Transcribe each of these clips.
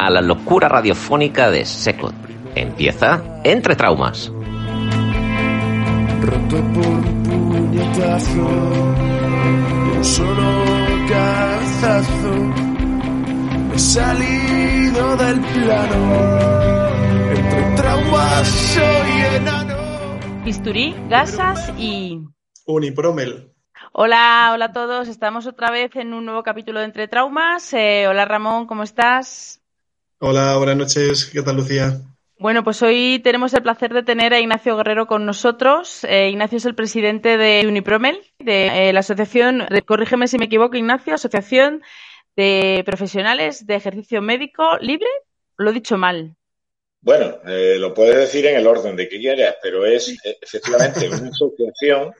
a la locura radiofónica de Secot. Empieza Entre Traumas. Roto por un puñetazo, de un solo cazazo, he salido del plano. Entre traumas soy enano. Bisturí, gasas y... Unipromel. Hola, hola a todos. Estamos otra vez en un nuevo capítulo de Entre Traumas. Eh, hola Ramón, ¿cómo estás? Hola, buenas noches. ¿Qué tal, Lucía? Bueno, pues hoy tenemos el placer de tener a Ignacio Guerrero con nosotros. Eh, Ignacio es el presidente de Unipromel, de eh, la asociación, corrígeme si me equivoco, Ignacio, Asociación de Profesionales de Ejercicio Médico Libre. Lo he dicho mal. Bueno, eh, lo puedes decir en el orden de que quieras, pero es eh, efectivamente una asociación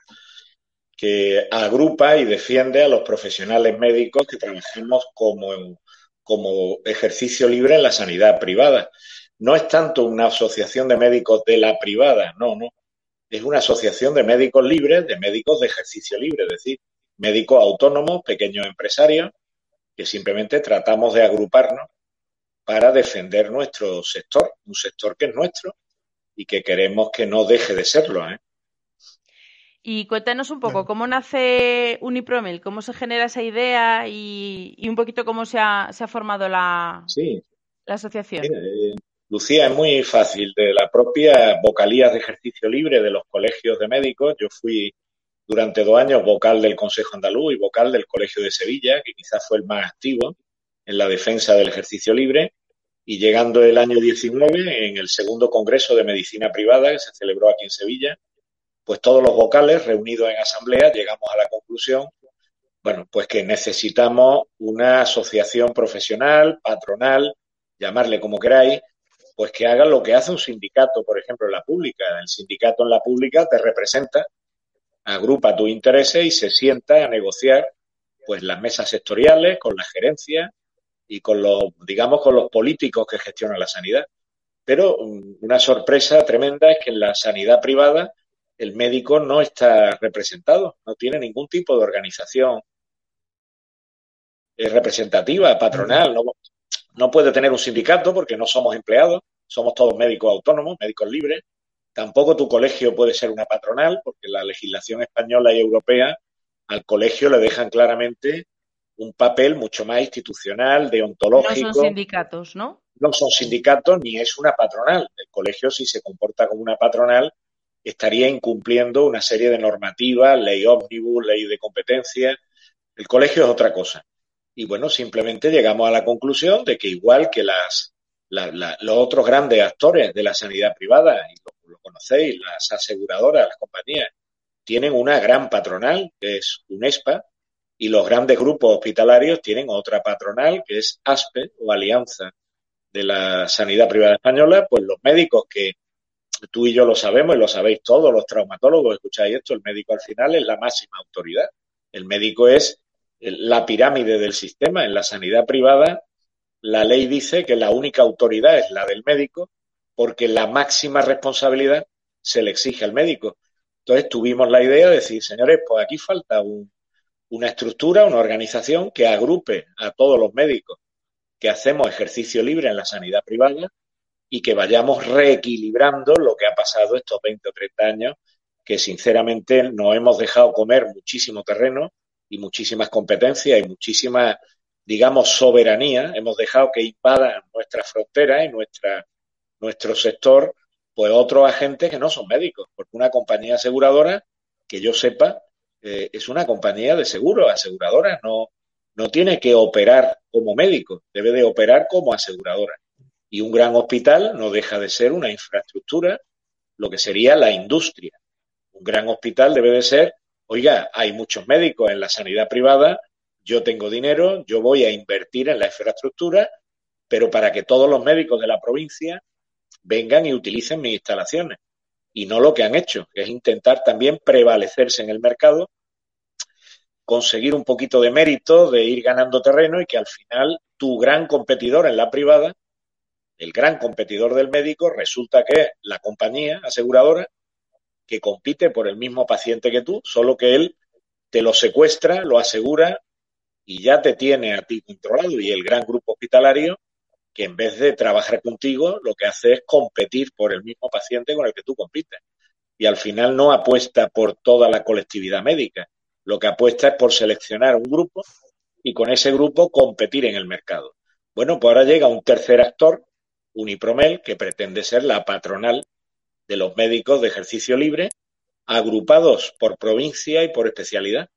que agrupa y defiende a los profesionales médicos que trabajamos como, como ejercicio libre en la sanidad privada. No es tanto una asociación de médicos de la privada, no, no. Es una asociación de médicos libres, de médicos de ejercicio libre, es decir, médicos autónomos, pequeños empresarios, que simplemente tratamos de agruparnos para defender nuestro sector, un sector que es nuestro y que queremos que no deje de serlo. ¿eh? Y cuéntanos un poco, ¿cómo nace Unipromel? ¿Cómo se genera esa idea y, y un poquito cómo se ha, se ha formado la, Sí, la asociación? mira, eh, Lucía, es muy fácil. De la propia vocalías de ejercicio libre de los colegios de médicos, yo fui durante dos años vocal del Consejo Andaluz y vocal del Colegio de Sevilla, que quizás fue el más activo en la defensa del ejercicio libre. Y llegando el año 19, en el segundo Congreso de Medicina Privada, que se celebró aquí en Sevilla, pues todos los vocales reunidos en asamblea llegamos a la conclusión, bueno, pues que necesitamos una asociación profesional, patronal, llamarle como queráis, pues que haga lo que hace un sindicato, por ejemplo, en la pública. El sindicato en la pública te representa, agrupa tus intereses y se sienta a negociar pues las mesas sectoriales con la gerencia y con los, digamos, con los políticos que gestionan la sanidad. Pero um, una sorpresa tremenda es que en la sanidad privada el médico no está representado, no tiene ningún tipo de organización eh, representativa, patronal, no, no puede tener un sindicato porque no somos empleados, somos todos médicos autónomos, médicos libres. Tampoco tu colegio puede ser una patronal porque la legislación española y europea al colegio le dejan claramente un papel mucho más institucional, No deontológico. son sindicatos, ¿no? no son sindicatos ni es una patronal. El colegio, si se comporta como una patronal, estaría incumpliendo una serie de normativas, ley ómnibus, ley de competencia. El colegio es otra cosa. Y bueno, simplemente llegamos a la conclusión de que igual que las, la- la- los otros grandes actores de la sanidad privada, y lo, lo conocéis, las aseguradoras, las compañías, tienen una gran patronal, que es UNESPA, y los grandes grupos hospitalarios tienen otra patronal, que es ASPE o Alianza de la Sanidad Privada Española, pues los médicos que tú y yo lo sabemos y lo sabéis todos, los traumatólogos, escucháis esto, el médico al final es la máxima autoridad. El médico es el- la pirámide del sistema. En la sanidad privada, la ley dice que la única autoridad es la del médico, porque la máxima responsabilidad se le exige al médico. Entonces tuvimos la idea de decir, señores, pues aquí falta un- una estructura, una organización que agrupe a todos los médicos que hacemos ejercicio libre en la sanidad privada y que vayamos reequilibrando lo que ha pasado estos 20 o 30 años, que sinceramente nos hemos dejado comer muchísimo terreno y muchísimas competencias y muchísima, digamos, soberanía. Hemos dejado que invadan nuestras fronteras y nuestra, nuestro sector, pues otros agentes que no son médicos, porque una compañía aseguradora, que yo sepa, eh, es una compañía de seguros, aseguradora, no, no tiene que operar como médico, debe de operar como aseguradora. Y un gran hospital no deja de ser una infraestructura, lo que sería la industria. Un gran hospital debe de ser, oiga, hay muchos médicos en la sanidad privada, yo tengo dinero, yo voy a invertir en la infraestructura, pero para que todos los médicos de la provincia vengan y utilicen mis instalaciones. Y no lo que han hecho, que es intentar también prevalecerse en el mercado, conseguir un poquito de mérito, de ir ganando terreno y que al final tu gran competidor en la privada, el gran competidor del médico, resulta que es la compañía aseguradora que compite por el mismo paciente que tú, solo que él te lo secuestra, lo asegura y ya te tiene a ti controlado. Y el gran grupo hospitalario que en vez de trabajar contigo, lo que hace es competir por el mismo paciente con el que tú compites. Y al final no apuesta por toda la colectividad médica, lo que apuesta es por seleccionar un grupo y con ese grupo competir en el mercado. Bueno, pues ahora llega un tercer actor, Unipromel, que pretende ser la patronal de los médicos de ejercicio libre, agrupados por provincia y por especialidad.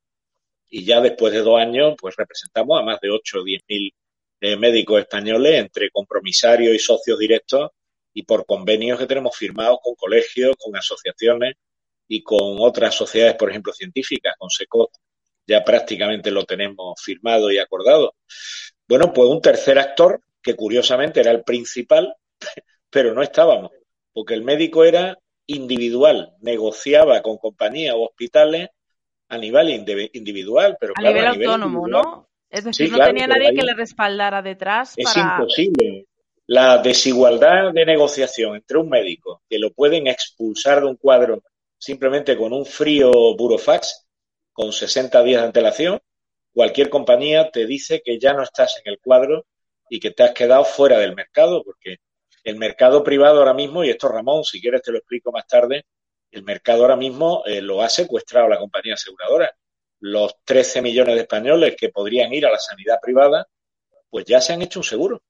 Y ya después de dos años, pues representamos a más de 8 o 10 mil eh, médicos españoles entre compromisarios y socios directos y por convenios que tenemos firmados con colegios, con asociaciones y con otras sociedades, por ejemplo, científicas, con SECOT, ya prácticamente lo tenemos firmado y acordado. Bueno, pues un tercer actor, que curiosamente era el principal, pero no estábamos, porque el médico era individual, negociaba con compañías o hospitales a nivel individual, pero a nivel autónomo, ¿no? Es decir, no tenía nadie que le respaldara detrás. Es imposible. La desigualdad de negociación entre un médico que lo pueden expulsar de un cuadro simplemente con un frío burofax, con 60 días de antelación, cualquier compañía te dice que ya no estás en el cuadro y que te has quedado fuera del mercado, porque el mercado privado ahora mismo, y esto Ramón, si quieres te lo explico más tarde, el mercado ahora mismo eh, lo ha secuestrado la compañía aseguradora los 13 millones de españoles que podrían ir a la sanidad privada, pues ya se han hecho un seguro.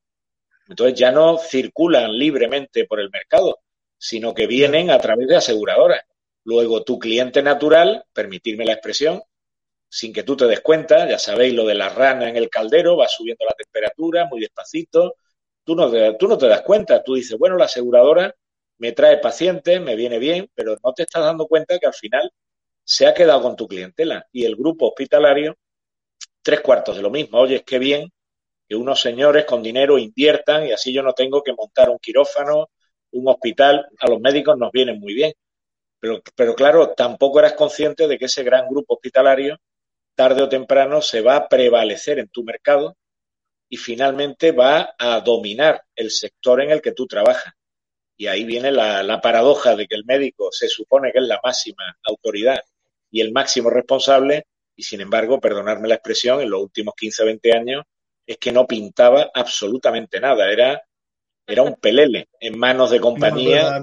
Entonces ya no circulan libremente por el mercado, sino que vienen a través de aseguradoras. Luego tu cliente natural, permitirme la expresión, sin que tú te des cuenta, ya sabéis lo de la rana en el caldero, va subiendo la temperatura muy despacito, tú no, te, tú no te das cuenta, tú dices, bueno, la aseguradora me trae pacientes, me viene bien, pero no te estás dando cuenta que al final se ha quedado con tu clientela y el grupo hospitalario, tres cuartos de lo mismo. Oye, es que bien que unos señores con dinero inviertan y así yo no tengo que montar un quirófano, un hospital. A los médicos nos vienen muy bien. Pero, pero claro, tampoco eras consciente de que ese gran grupo hospitalario, tarde o temprano, se va a prevalecer en tu mercado y finalmente va a dominar el sector en el que tú trabajas. Y ahí viene la, la paradoja de que el médico se supone que es la máxima autoridad y el máximo responsable, y sin embargo, perdonarme la expresión, en los últimos 15 o 20 años, es que no pintaba absolutamente nada, era, era un pelele en manos de compañía.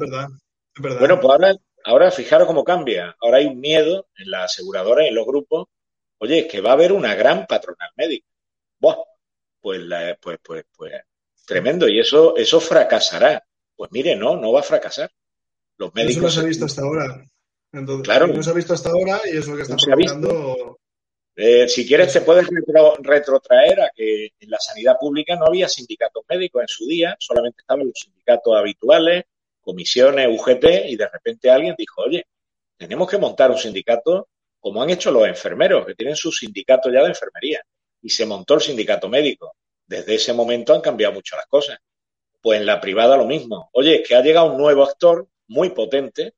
Bueno, pues ahora, ahora fijaros cómo cambia. Ahora hay un miedo en la aseguradora y en los grupos. Oye, es que va a haber una gran patronal médica. Buah, pues, pues, pues, pues, tremendo. Y eso, eso fracasará. Pues mire, no, no va a fracasar. Los médicos. Eso no se ha visto hasta ahora. Entonces, claro. No se ha visto hasta ahora y es lo que está provocando. Eh, si quieres, te puedes retrotraer a que en la sanidad pública no había sindicatos médicos en su día, solamente estaban los sindicatos habituales, comisiones, UGT, y de repente alguien dijo, oye, tenemos que montar un sindicato como han hecho los enfermeros, que tienen su sindicato ya de enfermería, y se montó el sindicato médico. Desde ese momento han cambiado mucho las cosas. Pues en la privada lo mismo. Oye, es que ha llegado un nuevo actor muy potente,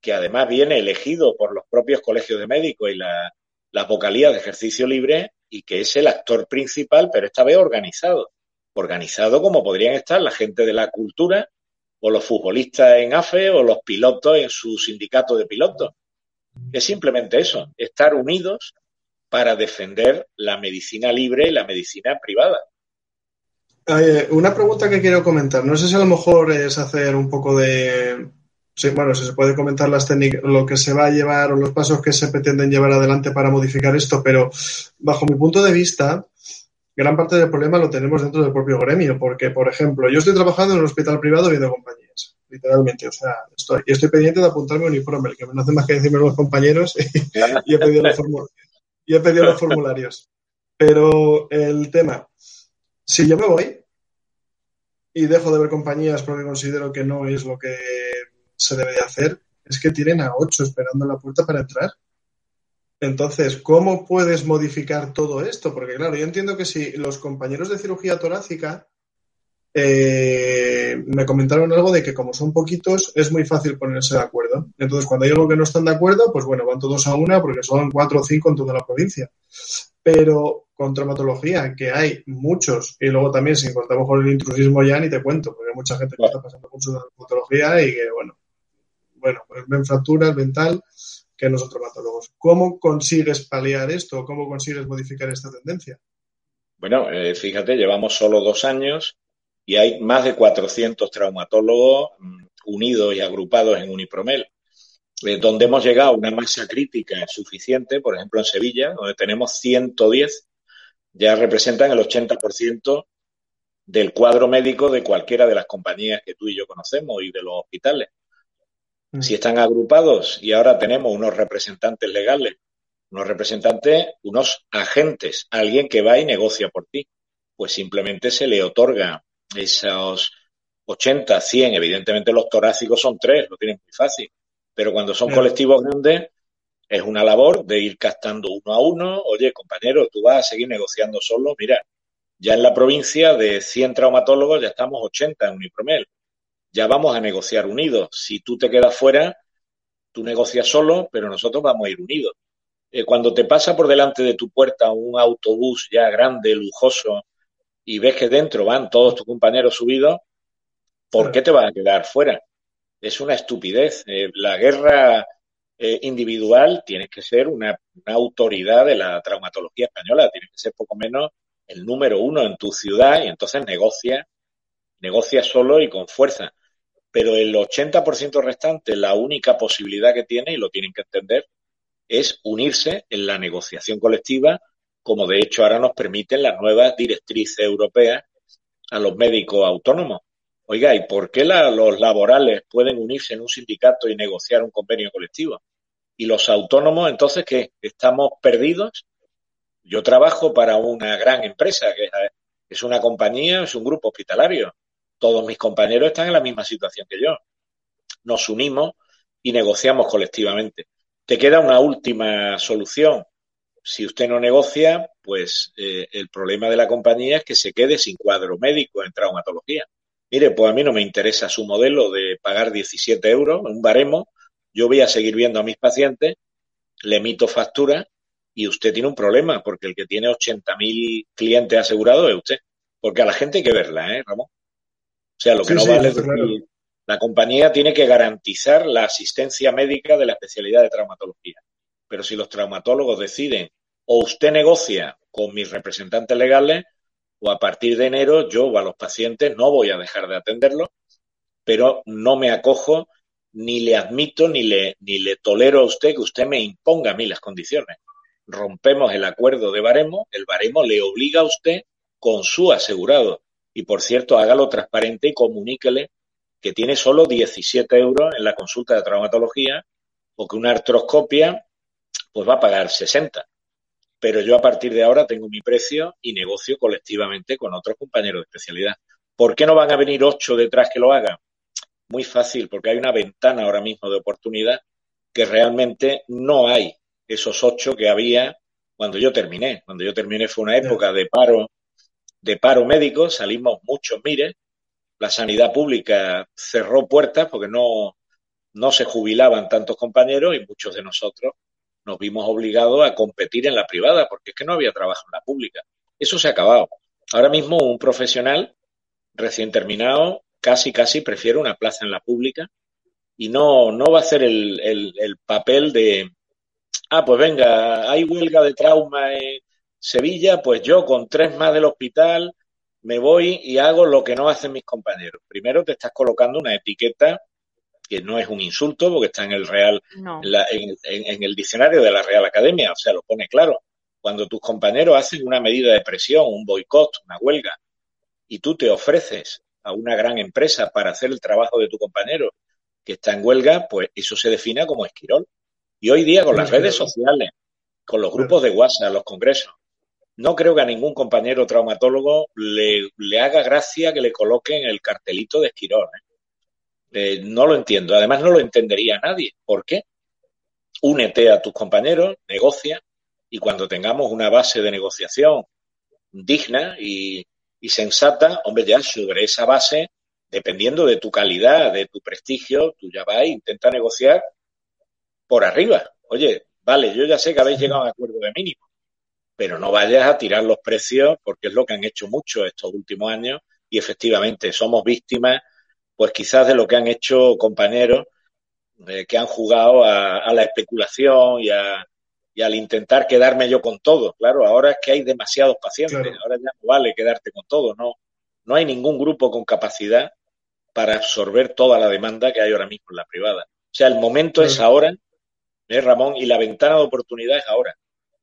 que además viene elegido por los propios colegios de médicos y las vocalías de ejercicio libre y que es el actor principal, pero esta vez organizado. Organizado como podrían estar la gente de la cultura o los futbolistas en AFE o los pilotos en su sindicato de pilotos. Es simplemente eso, estar unidos para defender la medicina libre y la medicina privada. una pregunta que quiero comentar. No sé si a lo mejor es hacer un poco de bueno, si se puede comentar las técnicas, lo que se va a llevar o los pasos que se pretenden llevar adelante para modificar esto, pero bajo mi punto de vista, gran parte del problema lo tenemos dentro del propio gremio, porque, por ejemplo, yo estoy trabajando en un hospital privado viendo compañías, literalmente, o sea, estoy, estoy pendiente de apuntarme a Unipromel, que no hace más que decirme los compañeros y, he pedido los y he pedido los formularios. Pero el tema, si yo me voy y dejo de ver compañías porque considero que no es lo que se debe de hacer es que tienen a ocho esperando en la puerta para entrar. Entonces, ¿cómo puedes modificar todo esto? Porque claro, yo entiendo que si los compañeros de cirugía torácica eh, me comentaron algo de que como son poquitos es muy fácil ponerse de acuerdo. Entonces, cuando hay algo que no están de acuerdo, pues bueno, van todos a una porque son cuatro o cinco en toda la provincia. Pero con traumatología, que hay muchos, y luego también si cortamos con el intrusismo ya ni te cuento, porque hay mucha gente que está pasando con su traumatología y que, bueno, bueno, pues ven fracturas, ven tal, que no son traumatólogos. ¿Cómo consigues paliar esto? ¿Cómo consigues modificar esta tendencia? Bueno, eh, fíjate, llevamos solo dos años y hay más de 400 traumatólogos mm, unidos y agrupados en Unipromel, eh, donde hemos llegado a una masa crítica suficiente, por ejemplo en Sevilla, donde tenemos 110, ya representan el 80% del cuadro médico de cualquiera de las compañías que tú y yo conocemos y de los hospitales. Mm. Si están agrupados y ahora tenemos unos representantes legales, unos representantes, unos agentes, alguien que va y negocia por ti, pues simplemente se le otorga esos 80, 100, evidentemente los torácicos son tres, lo tienen muy fácil, pero cuando son colectivos grandes es una labor de ir captando uno a uno, oye compañero, tú vas a seguir negociando solo, mira, ya en la provincia de 100 traumatólogos ya estamos 80 en Unipromel, ya vamos a negociar unidos, si tú te quedas fuera, tú negocias solo, pero nosotros vamos a ir unidos. Eh, cuando te pasa por delante de tu puerta un autobús ya grande, lujoso, y ves que dentro van todos tus compañeros subidos, ¿por qué te vas a quedar fuera? Es una estupidez. Eh, la guerra eh, individual tiene que ser una, autoridad de la traumatología española, tiene que ser poco menos el número uno en tu ciudad y entonces negocia, negocia solo y con fuerza. Pero el 80% restante, la única posibilidad que tiene, y lo tienen que entender, es unirse en la negociación colectiva como de hecho ahora nos permiten las nuevas directrices europeas a los médicos autónomos. Oiga, ¿y por qué los laborales pueden unirse en un sindicato y negociar un convenio colectivo? ¿Y los autónomos entonces qué? ¿Estamos perdidos? Yo trabajo para una gran empresa, que es una compañía, es un grupo hospitalario. Todos mis compañeros están en la misma situación que yo. Nos unimos y negociamos colectivamente. Te queda una última solución, si usted no negocia, pues eh, el problema de la compañía es que se quede sin cuadro médico en traumatología. Mire, pues a mí no me interesa su modelo de pagar 17 euros, un baremo. Yo voy a seguir viendo a mis pacientes, le emito factura y usted tiene un problema porque el que tiene 80.000 clientes asegurados es usted. Porque a la gente hay que verla, ¿eh, Ramón? O sea, lo que no vale es decir, la compañía tiene que garantizar la asistencia médica de la especialidad de traumatología. Pero si los traumatólogos deciden o usted negocia con mis representantes legales o a partir de enero yo a los pacientes no voy a dejar de atenderlos, pero no me acojo ni le admito ni le, ni le tolero a usted que usted me imponga a mí las condiciones. Rompemos el acuerdo de baremo, el baremo le obliga a usted con su asegurado. Y por cierto, hágalo transparente y comuníquele que tiene solo 17 euros en la consulta de traumatología o que una artroscopia pues va a pagar 60. Pero yo a partir de ahora tengo mi precio y negocio colectivamente con otros compañeros de especialidad. ¿Por qué no van a venir ocho detrás que lo hagan? Muy fácil, porque hay una ventana ahora mismo de oportunidad que realmente no hay esos ocho que había cuando yo terminé. Cuando yo terminé fue una época de paro, de paro médico, salimos muchos mire, la sanidad pública cerró puertas porque no, no se jubilaban tantos compañeros y muchos de nosotros nos vimos obligados a competir en la privada, porque es que no había trabajo en la pública. Eso se ha acabado. Ahora mismo un profesional recién terminado casi, casi prefiere una plaza en la pública y no, no va a hacer el, el, papel de, ah, pues venga, hay huelga de trauma en Sevilla, pues yo con tres más del hospital me voy y hago lo que no hacen mis compañeros. Primero te estás colocando una etiqueta que no es un insulto porque está en el Real, en, el diccionario de la Real Academia, o sea, lo pone claro. Cuando tus compañeros hacen una medida de presión, un boicot, una huelga, y tú te ofreces a una gran empresa para hacer el trabajo de tu compañero que está en huelga, pues eso se define como esquirol. Y hoy día con las redes sociales, con los grupos de WhatsApp, los congresos, no creo que a ningún compañero traumatólogo le, le haga gracia que le coloquen el cartelito de esquirol. ¿eh? Eh, no lo entiendo. Además, no lo entendería nadie. ¿Por qué? Únete a tus compañeros, negocia, y cuando tengamos una base de negociación digna y, y sensata, hombre, ya sobre esa base, dependiendo de tu calidad, de tu prestigio, tú ya vas intenta negociar por arriba. Oye, vale, yo ya sé que habéis llegado a un acuerdo de mínimo, pero no vayas a tirar los precios porque es lo que han hecho mucho estos últimos años y efectivamente somos víctimas, pues quizás de lo que han hecho compañeros eh, que han jugado a, la especulación y, al intentar quedarme yo con todo. Claro, ahora es que hay demasiados pacientes, ahora ya no vale quedarte con todo, no, no hay ningún grupo con capacidad para absorber toda la demanda que hay ahora mismo en la privada. O sea, el momento es ahora, ¿eh, Ramón, y la ventana de oportunidad es ahora.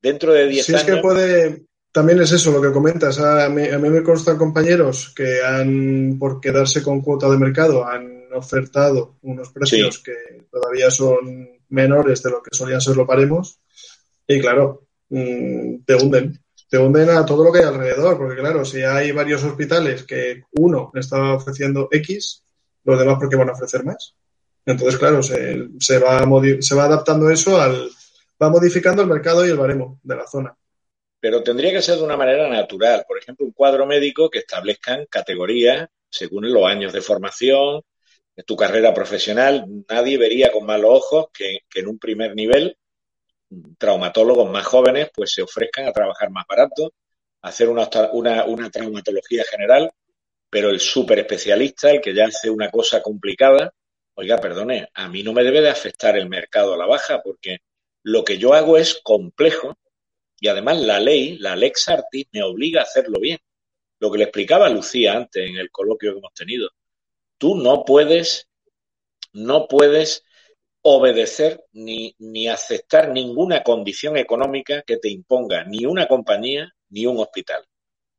Dentro de 10 años. es que puede, también es eso lo que comentas. A mí, a mí, me constan compañeros que han, por quedarse con cuota de mercado, han ofertado unos precios que todavía son menores de lo que solían ser los paremos. Y claro, mm, te hunden. Te hunden a todo lo que hay alrededor, porque claro, si hay varios hospitales que uno está ofreciendo X, los demás porque van a ofrecer más. Entonces, claro, se, se, va, se va adaptando eso al, va modificando el mercado y el baremo de la zona. Pero tendría que ser de una manera natural. Por ejemplo, un cuadro médico que establezcan categorías según los años de formación, de tu carrera profesional. Nadie vería con malos ojos que, en un primer nivel traumatólogos más jóvenes pues se ofrezcan a trabajar más barato, hacer una, una, una traumatología general, pero el súper especialista, el que ya hace una cosa complicada, oiga, perdone, a mí no me debe de afectar el mercado a la baja porque lo que yo hago es complejo y además la ley, la Lex Artis, me obliga a hacerlo bien. Lo que le explicaba Lucía antes en el coloquio que hemos tenido. Tú no puedes, no puedes obedecer ni, ni aceptar ninguna condición económica que te imponga ni una compañía ni un hospital.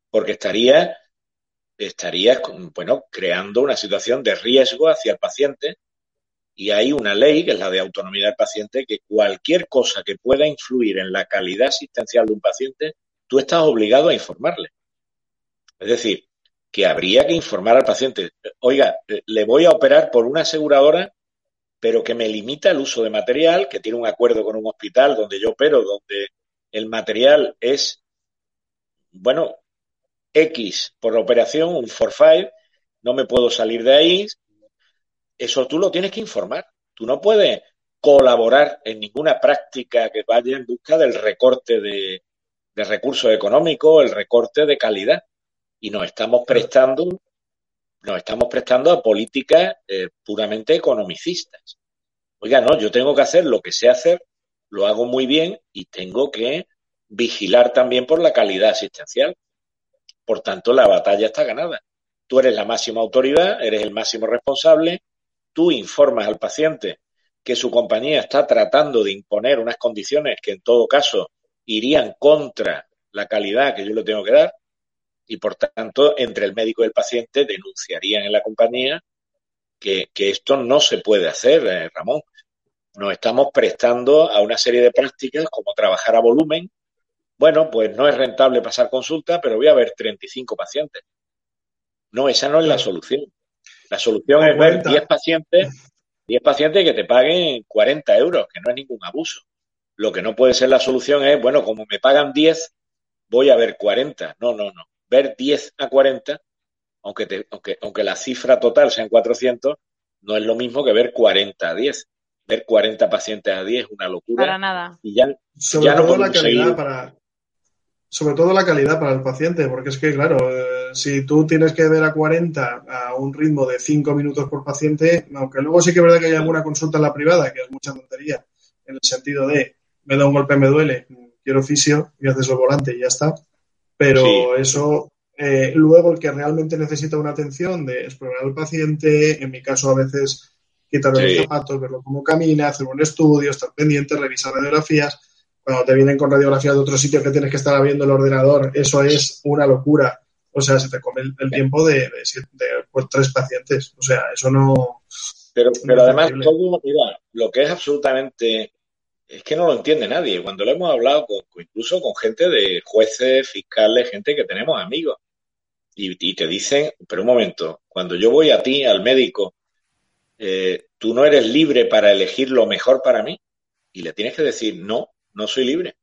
Porque estarías, estarías bueno, creando una situación de riesgo hacia el paciente y hay una ley, que es la de autonomía del paciente, que cualquier cosa que pueda influir en la calidad asistencial de un paciente, tú estás obligado a informarle. Es decir, que habría que informar al paciente, oiga, le voy a operar por una aseguradora, pero que me limita el uso de material, que tiene un acuerdo con un hospital donde yo opero, donde el material es, bueno, X por la operación, un 4-5, no me puedo salir de ahí, eso tú lo tienes que informar. Tú no puedes colaborar en ninguna práctica que vaya en busca del recorte de, recursos económicos, el recorte de calidad. Y nos estamos prestando, nos estamos prestando a políticas eh, puramente economicistas. Oiga, no, yo tengo que hacer lo que sé hacer, lo hago muy bien y tengo que vigilar también por la calidad asistencial. Por tanto, la batalla está ganada. Tú eres la máxima autoridad, eres el máximo responsable, tú informas al paciente que su compañía está tratando de imponer unas condiciones que en todo caso irían contra la calidad que yo le tengo que dar y por tanto entre el médico y el paciente denunciarían en la compañía que, esto no se puede hacer, eh, Ramón. Nos estamos prestando a una serie de prácticas como trabajar a volumen. Bueno, pues no es rentable pasar consulta, pero voy a ver 35 pacientes. No, esa no es la solución. La solución es ver 10 pacientes, 10 pacientes que te paguen 40 euros, que no es ningún abuso. Lo que no puede ser la solución es, bueno, como me pagan 10, voy a ver 40. No, no, no. Ver 10 a 40, aunque, te, aunque, aunque la cifra total sean 400, no es lo mismo que ver 40 a 10. Ver 40 pacientes a 10 es una locura. Para nada. Y ya, ya no la calidad para, sobre todo la calidad para el paciente, porque es que, claro, eh, si tú tienes que ver a 40 a un ritmo de 5 minutos por paciente, aunque luego sí que es verdad que hay alguna consulta en la privada, que es mucha tontería, en el sentido de, me da un golpe, me duele, quiero fisio y haces el volante y ya está. Pero eso, eh, luego el que realmente necesita una atención de explorar al paciente, en mi caso a veces quitarle los zapatos, verlo cómo camina, hacer un estudio, estar pendiente, revisar radiografías, cuando te vienen con radiografías de otro sitio que tienes que estar viendo el ordenador, eso es una locura. O sea, se te come el, tiempo de, pues, tres pacientes. O sea, eso no. Pero, pero además, todo, mira, lo que es absolutamente. Es que no lo entiende nadie. Cuando lo hemos hablado con, incluso con gente de jueces, fiscales, gente que tenemos amigos, y, y te dicen, pero un momento, cuando yo voy a ti, al médico, eh, tú no eres libre para elegir lo mejor para mí. Y le tienes que decir, no, no soy libre.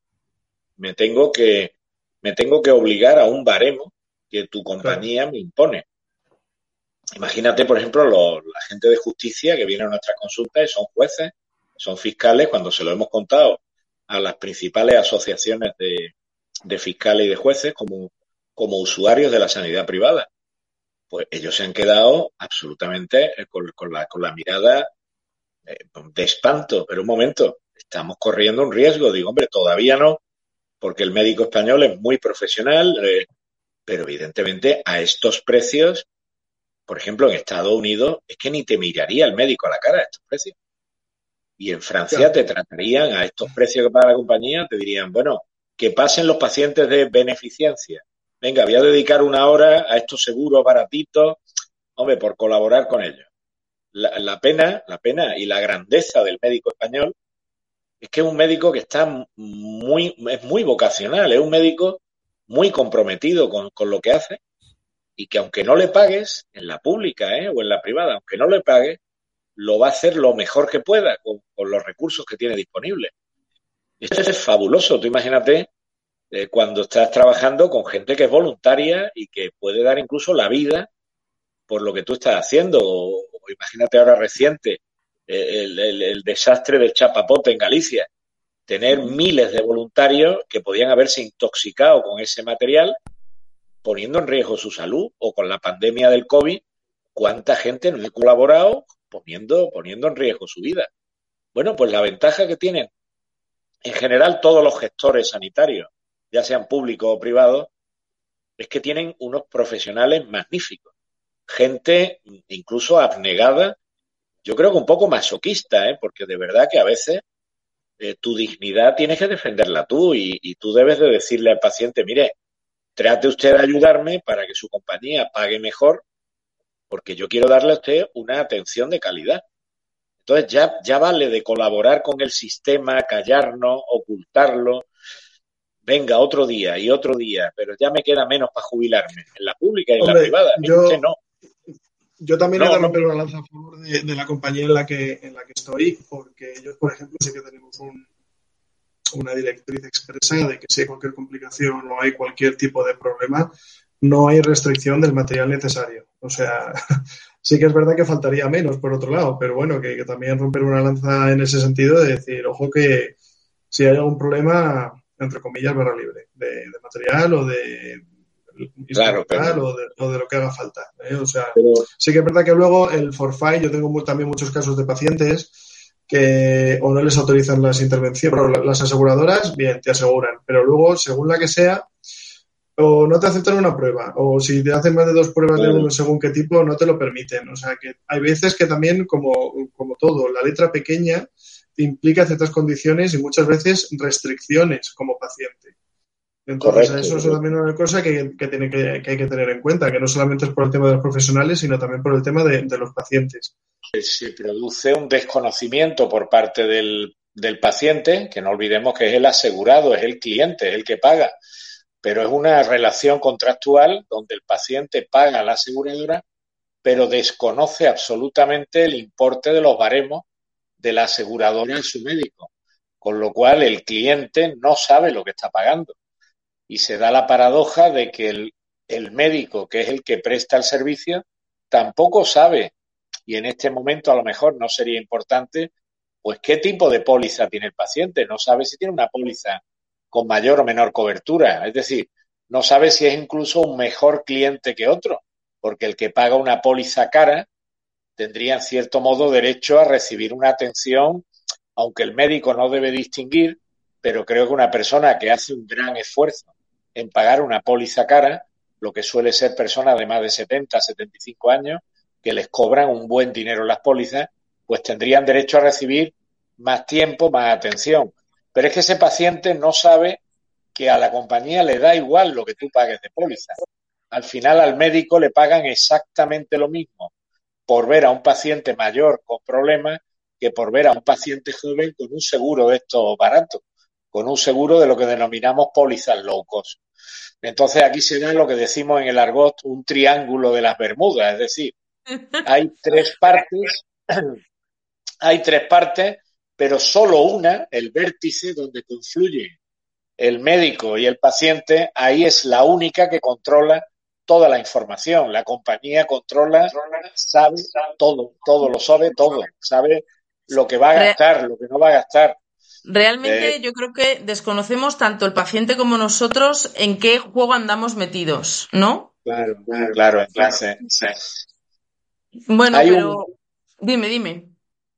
Me tengo que, me tengo que obligar a un baremo que tu compañía me impone. Imagínate, por ejemplo, la gente de justicia que viene a nuestras consultas y son jueces, son fiscales, cuando se lo hemos contado a las principales asociaciones de, fiscales y de jueces como, como usuarios de la sanidad privada. Pues ellos se han quedado absolutamente eh, con, la, con la mirada eh, de espanto. Pero un momento, estamos corriendo un riesgo. Digo, hombre, todavía no, porque el médico español es muy profesional, eh, pero evidentemente a estos precios, por ejemplo, en Estados Unidos, es que ni te miraría el médico a la cara a estos precios. Y en Francia te tratarían a estos precios que paga la compañía, te dirían, bueno, que pasen los pacientes de beneficencia. Venga, voy a dedicar una hora a estos seguros baratitos, hombre, por colaborar con ellos. La, pena, la pena y la grandeza del médico español es que es un médico que está muy, es muy vocacional, es un médico muy comprometido con, con lo que hace y que aunque no le pagues, en la pública ¿eh? o en la privada, aunque no le pagues, lo va a hacer lo mejor que pueda con, los recursos que tiene disponibles. Esto es fabuloso. Tú imagínate eh, cuando estás trabajando con gente que es voluntaria y que puede dar incluso la vida por lo que tú estás haciendo. O, imagínate ahora reciente eh, el, desastre del chapapote en Galicia. Tener miles de voluntarios que podían haberse intoxicado con ese material, poniendo en riesgo su salud, o con la pandemia del COVID, cuánta gente no ha colaborado poniendo, poniendo en riesgo su vida. Bueno, pues la ventaja que tienen en general todos los gestores sanitarios, ya sean públicos o privados, es que tienen unos profesionales magníficos. Gente incluso abnegada, yo creo que un poco masoquista, ¿eh? porque de verdad que a veces eh, tu dignidad tienes que defenderla tú y, y, tú debes de decirle al paciente, mire, trate usted de ayudarme para que su compañía pague mejor porque yo quiero darle a usted una atención de calidad. Entonces ya, ya vale de colaborar con el sistema, callarnos, ocultarlo. Venga, otro día y otro día, pero ya me queda menos para jubilarme, en la pública y en la privada. Yo, no. Yo también he de romper una lanza a favor de, la compañía en la que en la que estoy, porque yo, por ejemplo, sé que tenemos una directriz expresa de que si hay cualquier complicación o hay cualquier tipo de problema, no hay restricción del material necesario. O sea, sí que es verdad que faltaría menos, por otro lado, pero bueno, que, también romper una lanza en ese sentido de decir, ojo que si hay algún problema, entre comillas, barra libre, de, material o de claro, o, de, lo que haga falta. ¿eh? O sea, sí que es verdad que luego el forfait, yo tengo también muchos casos de pacientes que o no les autorizan las intervenciones, pero las aseguradoras, bien, te aseguran, pero luego, según la que sea, o no te aceptan una prueba, o si te hacen más de dos pruebas de uno según qué tipo, no te lo permiten. O sea que hay veces que también, como, como todo, la letra pequeña implica ciertas condiciones y muchas veces restricciones como paciente. Entonces, eso es también una cosa que, tiene que, hay que tener en cuenta, que no solamente es por el tema de los profesionales, sino también por el tema de, los pacientes. Se produce un desconocimiento por parte del, del paciente, que no olvidemos que es el asegurado, es el cliente, es el que paga pero es una relación contractual donde el paciente paga a la aseguradora, pero desconoce absolutamente el importe de los baremos de la aseguradora en su médico, con lo cual el cliente no sabe lo que está pagando. Y se da la paradoja de que el, el médico, que es el que presta el servicio, tampoco sabe, y en este momento a lo mejor no sería importante, pues qué tipo de póliza tiene el paciente. No sabe si tiene una póliza con mayor o menor cobertura. Es decir, no sabe si es incluso un mejor cliente que otro, porque el que paga una póliza cara tendría en cierto modo derecho a recibir una atención, aunque el médico no debe distinguir, pero creo que una persona que hace un gran esfuerzo en pagar una póliza cara, lo que suele ser personas de más de 70, 75 años, que les cobran un buen dinero las pólizas, pues tendrían derecho a recibir más tiempo, más atención. Pero es que ese paciente no sabe que a la compañía le da igual lo que tú pagues de póliza. Al final al médico le pagan exactamente lo mismo por ver a un paciente mayor con problemas que por ver a un paciente joven con un seguro de estos baratos, con un seguro de lo que denominamos pólizas low cost. Entonces aquí se da lo que decimos en el argot un triángulo de las Bermudas, es decir, hay tres partes, hay tres partes pero solo una, el vértice donde confluye el médico y el paciente, ahí es la única que controla toda la información. La compañía controla, sabe todo, todo, lo sabe todo, sabe lo que va a gastar, lo que no va a gastar. Realmente eh, yo creo que desconocemos tanto el paciente como nosotros en qué juego andamos metidos, ¿no? Claro, claro, claro. Bueno, pero dime, dime.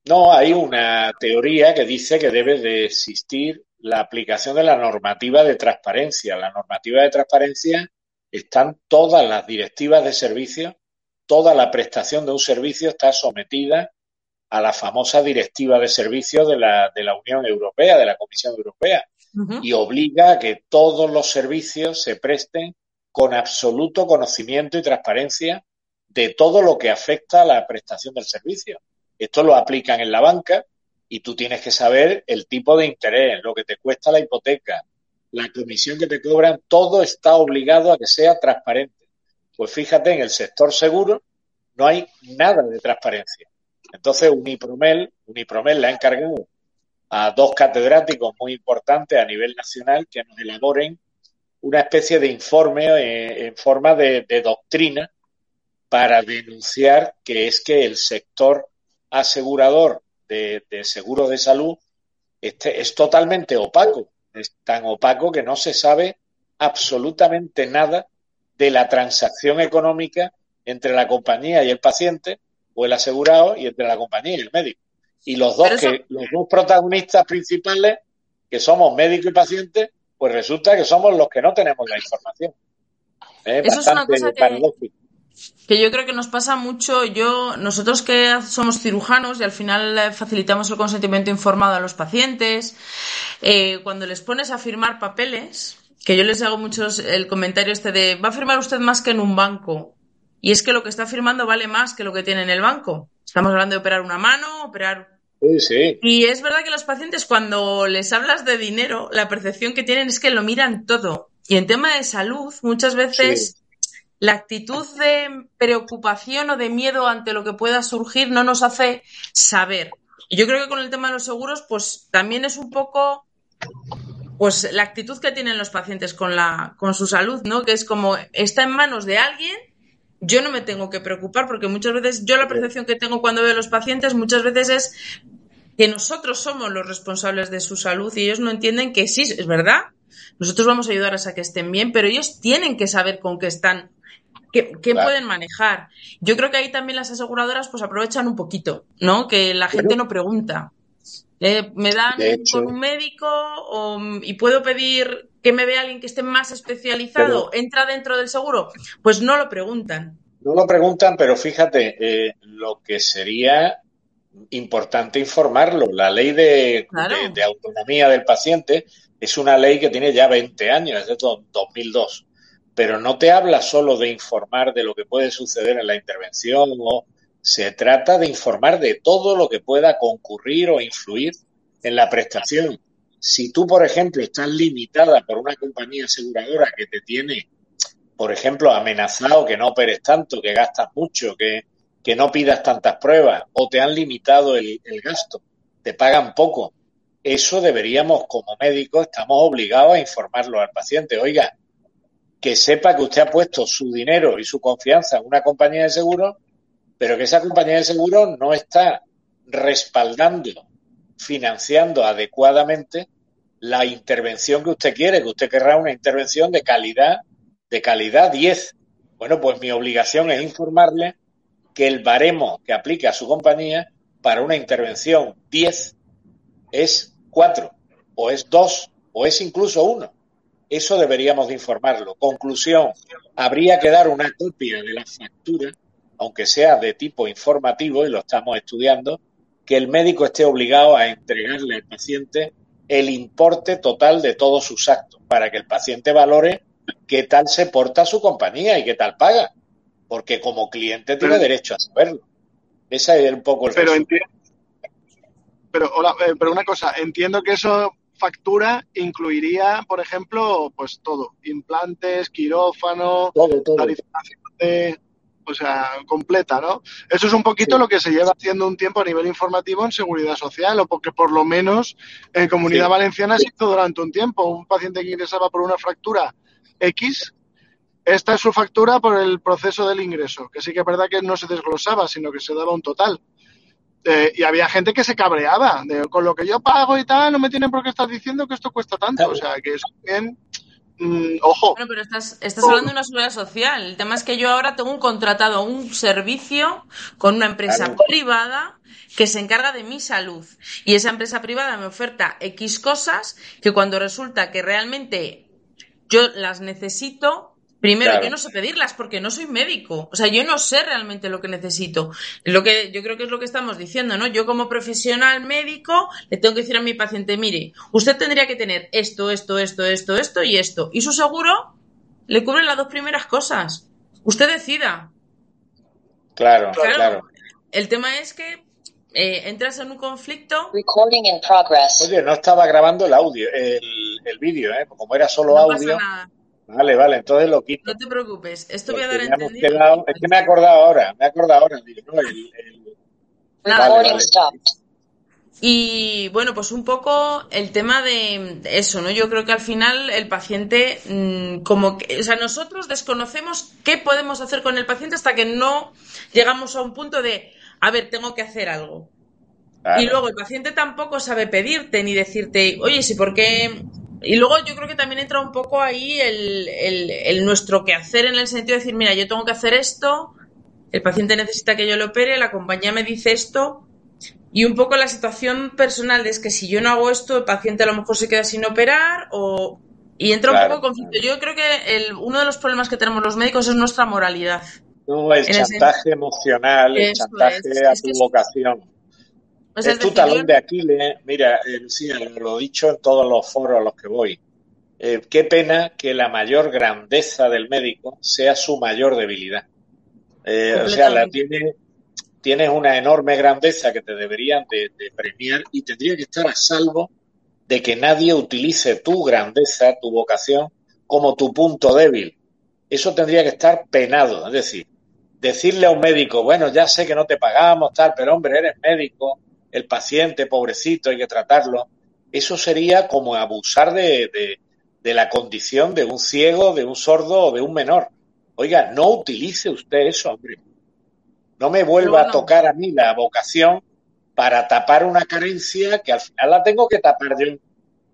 No, hay una teoría que dice que debe de existir la aplicación de la normativa de transparencia. La normativa de transparencia están todas las directivas de servicio, toda la prestación de un servicio está sometida a la famosa directiva de servicio de la, de la Unión Europea, de la Comisión Europea, y obliga a que todos los servicios se presten con absoluto conocimiento y transparencia de todo lo que afecta a la prestación del servicio. Esto lo aplican en la banca y tú tienes que saber el tipo de interés, lo que te cuesta la hipoteca, la comisión que te cobran, todo está obligado a que sea transparente. Pues fíjate, en el sector seguro no hay nada de transparencia. Entonces, Unipromel, Unipromel le ha encargado a dos catedráticos muy importantes a nivel nacional que nos elaboren una especie de informe eh, en forma de doctrina para denunciar que es que el sector asegurador de, seguros de salud este, es totalmente opaco. Es tan opaco que no se sabe absolutamente nada de la transacción económica entre la compañía y el paciente o el asegurado y entre la compañía y el médico. Y los dos, que, los dos protagonistas principales, que somos médico y paciente, pues resulta que somos los que no tenemos la información. Es Eso es una cosa que, que yo creo que nos pasa mucho, yo, nosotros que somos cirujanos y al final facilitamos el consentimiento informado a los pacientes, eh, cuando les pones a firmar papeles, que yo les hago muchos el comentario este de, va a firmar usted más que en un banco. Y es que lo que está firmando vale más que lo que tiene en el banco. Estamos hablando de operar una mano, operar Sí, sí. Y es verdad que los pacientes cuando les hablas de dinero, la percepción que tienen es que lo miran todo. Y en tema de salud, muchas veces la actitud de preocupación o de miedo ante lo que pueda surgir no nos hace saber. Y yo creo que con el tema de los seguros, pues también es un poco pues la actitud que tienen los pacientes con la con su salud, ¿no? Que es como está en manos de alguien, yo no me tengo que preocupar porque muchas veces yo la percepción que tengo cuando veo a los pacientes muchas veces es que nosotros somos los responsables de su salud y ellos no entienden que sí, es verdad. Nosotros vamos a ayudarles a que estén bien, pero ellos tienen que saber con qué están ¿Qué, pueden manejar? Yo creo que ahí también las aseguradoras pues aprovechan un poquito, ¿no? Que la gente no pregunta. Eh, ¿Me dan con un médico y puedo pedir que me vea alguien que esté más especializado? ¿Entra dentro del seguro? Pues no lo preguntan. No lo preguntan, pero fíjate, eh, lo que sería importante informarlo. La ley de, de, autonomía del paciente es una ley que tiene ya 20 años, es de 2002 pero no te habla solo de informar de lo que puede suceder en la intervención o se trata de informar de todo lo que pueda concurrir o influir en la prestación. Si tú, por ejemplo, estás limitada por una compañía aseguradora que te tiene, por ejemplo, amenazado que no operes tanto, que gastas mucho, que, que no pidas tantas pruebas o te han limitado el, el gasto, te pagan poco, eso deberíamos como médicos, estamos obligados a informarlo al paciente. Oiga, que sepa que usted ha puesto su dinero y su confianza en una compañía de seguro, pero que esa compañía de seguro no está respaldando, financiando adecuadamente la intervención que usted quiere, que usted querrá una intervención de calidad, de calidad 10. Bueno, pues mi obligación es informarle que el baremo que aplica a su compañía para una intervención 10 es 4, o es 2, o es incluso 1. Eso deberíamos de informarlo. Conclusión, habría que dar una copia de la factura, aunque sea de tipo informativo, y lo estamos estudiando, que el médico esté obligado a entregarle al paciente el importe total de todos sus actos, para que el paciente valore qué tal se porta su compañía y qué tal paga, porque como cliente tiene derecho a saberlo. Ese es un poco el pero, pero, hola, eh, pero una cosa, entiendo que eso factura incluiría, por ejemplo, pues todo, implantes, quirófano, todo, todo. O sea, completa, ¿no? Eso es un poquito lo que se lleva haciendo un tiempo a nivel informativo en seguridad social, o porque por lo menos en Comunidad Valenciana se hizo durante un tiempo. Un paciente que ingresaba por una fractura X esta es su factura por el proceso del ingreso, que sí que es verdad que no se desglosaba, sino que se daba un total. Eh, y había gente que se cabreaba, de, con lo que yo pago y tal, no me tienen por qué estar diciendo que esto cuesta tanto. O sea, que es bien, mm, ojo. Bueno, pero estás, estás hablando de una seguridad social. El tema es que yo ahora tengo un contratado un servicio con una empresa Claro. privada que se encarga de mi salud. Y esa empresa privada me oferta X cosas que cuando resulta que realmente yo las necesito, primero Claro. yo no sé pedirlas porque no soy médico. O sea, yo no sé realmente lo que necesito. Lo que yo creo que es lo que estamos diciendo, ¿no? Yo como profesional médico le tengo que decir a mi paciente, mire, usted tendría que tener esto, esto, esto, esto, esto y esto. Y su seguro le cubre las dos primeras cosas. Usted decida. Claro, Claro. claro. El tema es que eh, entras en un conflicto. Recording in progress. Oye, no estaba grabando el audio, el, el vídeo, ¿eh? Como era solo No pasa audio. nada. Vale, vale, entonces lo quito. No te preocupes. Esto voy a dar a entender. quedado- es que me he acordado ahora, me he acordado ahora. Digo, no, el- el- Nada. Vale, Recording vale. stopped. Y bueno, pues un poco el tema de eso, ¿no? Yo creo que al final el paciente, mm, como que, o sea, nosotros desconocemos qué podemos hacer con el paciente hasta que no llegamos a un punto de, a ver, tengo que hacer algo. claro. Y luego el paciente tampoco sabe pedirte ni decirte, oye, sí, ¿por qué? Y luego yo creo que también entra un poco ahí el, el, el nuestro quehacer en el sentido de decir, mira, yo tengo que hacer esto, el paciente necesita que yo lo opere, la compañía me dice esto, y un poco la situación personal es que si yo no hago esto, el paciente a lo mejor se queda sin operar o... Y entra Claro, un poco conflicto. Yo creo que el, uno de los problemas que tenemos los médicos es nuestra moralidad. No, el En chantaje emocional, el Eso chantaje es, a es tu vocación. Es es tu decir, talón de Aquiles. Mira, eh, Lucía, lo, he dicho en todos los foros a los que voy. Eh, qué pena que la mayor grandeza del médico sea su mayor debilidad. Eh, o sea, la tiene, tienes una enorme grandeza que te deberían de, de premiar y tendría que estar a salvo de que nadie utilice tu grandeza, tu vocación, como tu punto débil. Eso tendría que estar penado. Es decir, decirle a un médico, bueno, ya sé que no te pagamos, tal, pero hombre, eres médico, el paciente, pobrecito, hay que tratarlo. Eso sería como abusar de, de, de la condición de un ciego, de un sordo o de un menor. Oiga, no utilice usted eso, hombre. No me vuelva a tocar a mí la vocación para tapar una carencia que al final la tengo que tapar yo.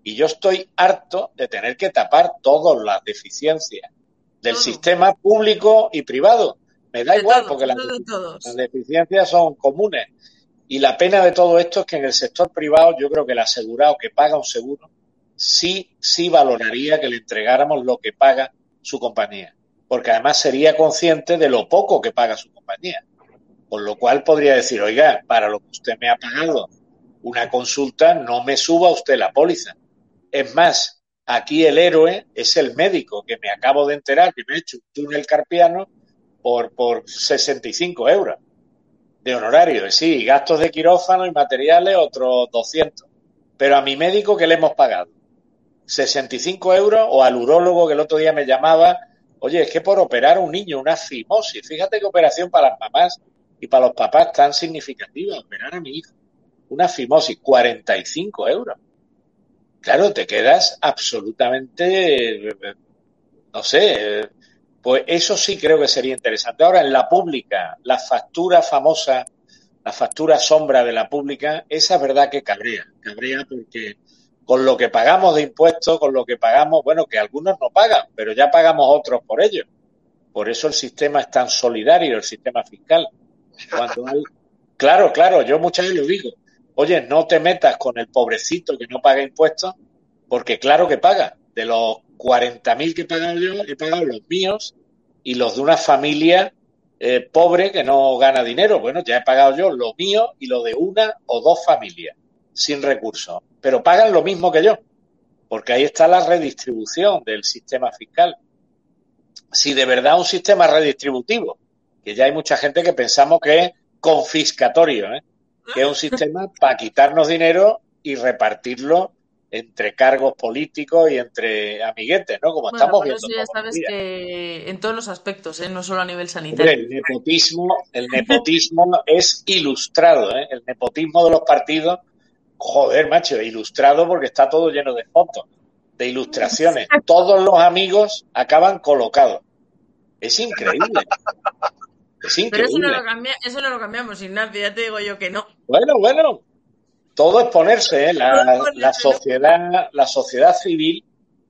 Y yo estoy harto de tener que tapar todas las deficiencias del sistema público y privado. Me da igual porque las deficiencias son comunes. Y la pena de todo esto es que en el sector privado yo creo que el asegurado que paga un seguro sí, sí valoraría que le entregáramos lo que paga su compañía. Porque además sería consciente de lo poco que paga su compañía. Con lo cual podría decir, oiga, para lo que usted me ha pagado una consulta, no me suba usted la póliza. Es más, aquí el héroe es el médico que me acabo de enterar que me ha hecho un túnel carpiano por, por 65 euros de honorario. Sí, gastos de quirófano y materiales otros 200. Pero a mi médico, ¿qué le hemos pagado? 65 euros o al urólogo que el otro día me llamaba, oye, es que por operar a un niño, una fimosis, fíjate qué operación para las mamás y para los papás tan significativa, operar a mi hijo, una fimosis, 45 euros. Claro, te quedas absolutamente, eh, no sé, eh, pues eso sí creo que sería interesante. Ahora, en la pública, la factura famosa, la factura sombra de la pública, esa es verdad que cabrea, cabrea porque con lo que pagamos de impuestos, con lo que pagamos, bueno, que algunos no pagan, pero ya pagamos otros por ello. Por eso el sistema es tan solidario, el sistema fiscal. Cuando hay... Claro, claro, yo muchas veces lo digo. Oye, no te metas con el pobrecito que no paga impuestos, porque claro que paga. De los 40.000 que he pagado yo, he pagado los míos y los de una familia eh, pobre que no gana dinero. Bueno, ya he pagado yo lo mío y lo de una o dos familias sin recursos, pero pagan lo mismo que yo, porque ahí está la redistribución del sistema fiscal. Si de verdad un sistema redistributivo, que ya hay mucha gente que pensamos que es confiscatorio, ¿eh? que es un sistema para quitarnos dinero y repartirlo entre cargos políticos y entre amiguetes, ¿no? Como Bueno, estamos viendo. eso ya todos los sabes días. que en todos los aspectos, ¿eh? no solo a nivel sanitario. el nepotismo, el nepotismo es ilustrado, ¿eh? El nepotismo de los partidos, joder, macho, ilustrado porque está todo lleno de fotos, de ilustraciones. Todos los amigos acaban colocados. Es increíble. Es increíble. Pero eso no, lo cambia, eso no lo cambiamos, Ignacio, ya te digo yo que no. Bueno, bueno, todo es ponerse, ¿eh? la, la sociedad, la sociedad civil,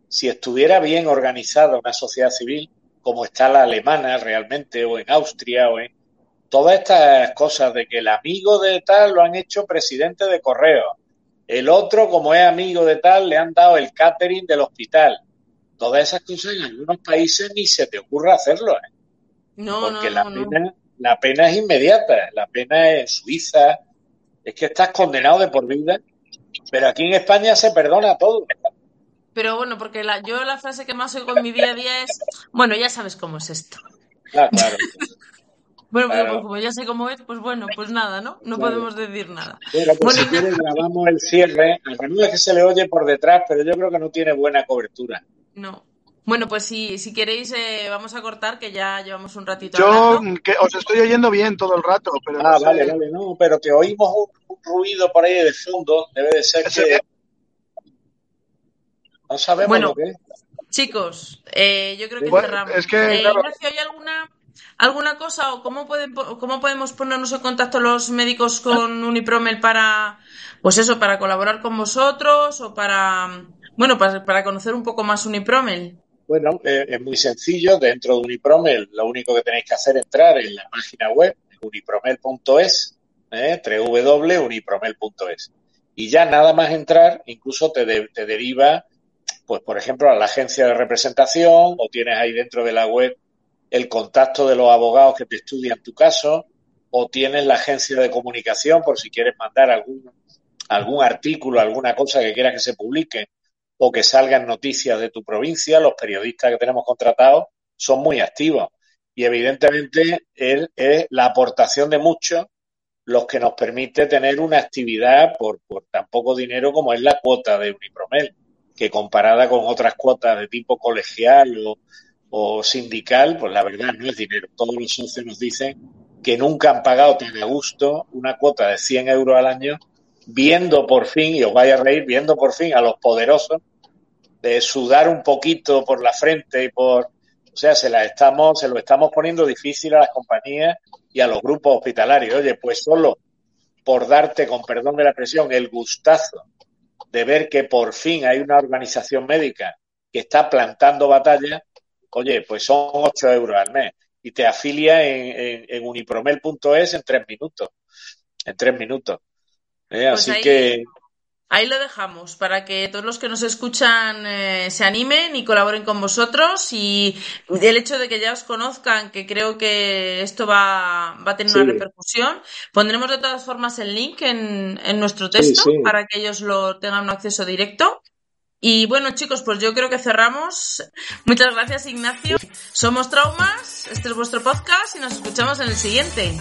si estuviera bien organizada una sociedad civil, como está la alemana realmente, o en Austria, o en todas estas cosas de que el amigo de tal lo han hecho presidente de correo, el otro, como es amigo de tal, le han dado el catering del hospital. Todas esas cosas en algunos países ni se te ocurre hacerlo, ¿eh? No, porque no, la, no. pena, la pena es inmediata, la pena es en Suiza, es que estás condenado de por vida, pero aquí en España se perdona todo. Pero bueno, porque la, yo la frase que más oigo en mi día a día es, bueno, ya sabes cómo es esto. Ah, claro. Bueno, Claro. pues como ya sé cómo es, pues bueno, pues nada, ¿no? No Claro. podemos decir nada. Bueno, pues Bueno, si quieres grabamos el cierre, aunque no es que se le oye por detrás, pero yo creo que no tiene buena cobertura. No. Bueno, pues si, si queréis, eh, vamos a cortar, que ya llevamos un ratito Yo hablando. que os estoy oyendo bien todo el rato, pero Ah, no sé. vale, vale, no, pero te oímos un, un ruido por ahí de fondo, debe de ser que no sabemos Bueno, lo que es. Chicos, eh, yo creo que Bueno, cerramos. es que, Eh, claro. Ignacio, ¿hay alguna, alguna cosa o cómo, pueden, cómo podemos ponernos en contacto los médicos con Unipromel para, pues eso, para colaborar con vosotros o para, bueno, para, para conocer un poco más Unipromel? Bueno, eh, es muy sencillo. Dentro de Unipromel, lo único que tenéis que hacer es entrar en la página web unipromel.es, eh, www.unipromel.es. Y ya nada más entrar, incluso te, de- te deriva, pues por ejemplo, a la agencia de representación o tienes ahí dentro de la web el contacto de los abogados que te estudian tu caso o tienes la agencia de comunicación por si quieres mandar algún, algún artículo, alguna cosa que quieras que se publique o que salgan noticias de tu provincia, los periodistas que tenemos contratados son muy activos. Y evidentemente es, es la aportación de muchos los que nos permite tener una actividad por, por tan poco dinero como es la cuota de Unipromel, que comparada con otras cuotas de tipo colegial o, o sindical, pues la verdad no es dinero. Todos los socios nos dicen que nunca han pagado tan a gusto una cuota de 100 euros al año, viendo por fin, y os vais a reír, viendo por fin a los poderosos de sudar un poquito por la frente y por, o sea, se la estamos, se lo estamos poniendo difícil a las compañías y a los grupos hospitalarios. Oye, pues solo por darte, con perdón de la expresión, el gustazo de ver que por fin hay una organización médica que está plantando batalla, oye, pues son 8 euros al mes y te afilia en, en, en unipromel.es en tres minutos. En tres minutos. ¿Eh? Pues Así ahí- que Ahí lo dejamos para que todos los que nos escuchan eh, se animen y colaboren con vosotros y el hecho de que ya os conozcan, que creo que esto va, va a tener una repercusión, pondremos de todas formas el link en, en nuestro Sí, texto sí. para que ellos lo tengan un acceso directo. Y bueno, chicos, pues yo creo que cerramos. Muchas gracias, Ignacio. Somos Traumas, este es vuestro podcast y nos escuchamos en el siguiente.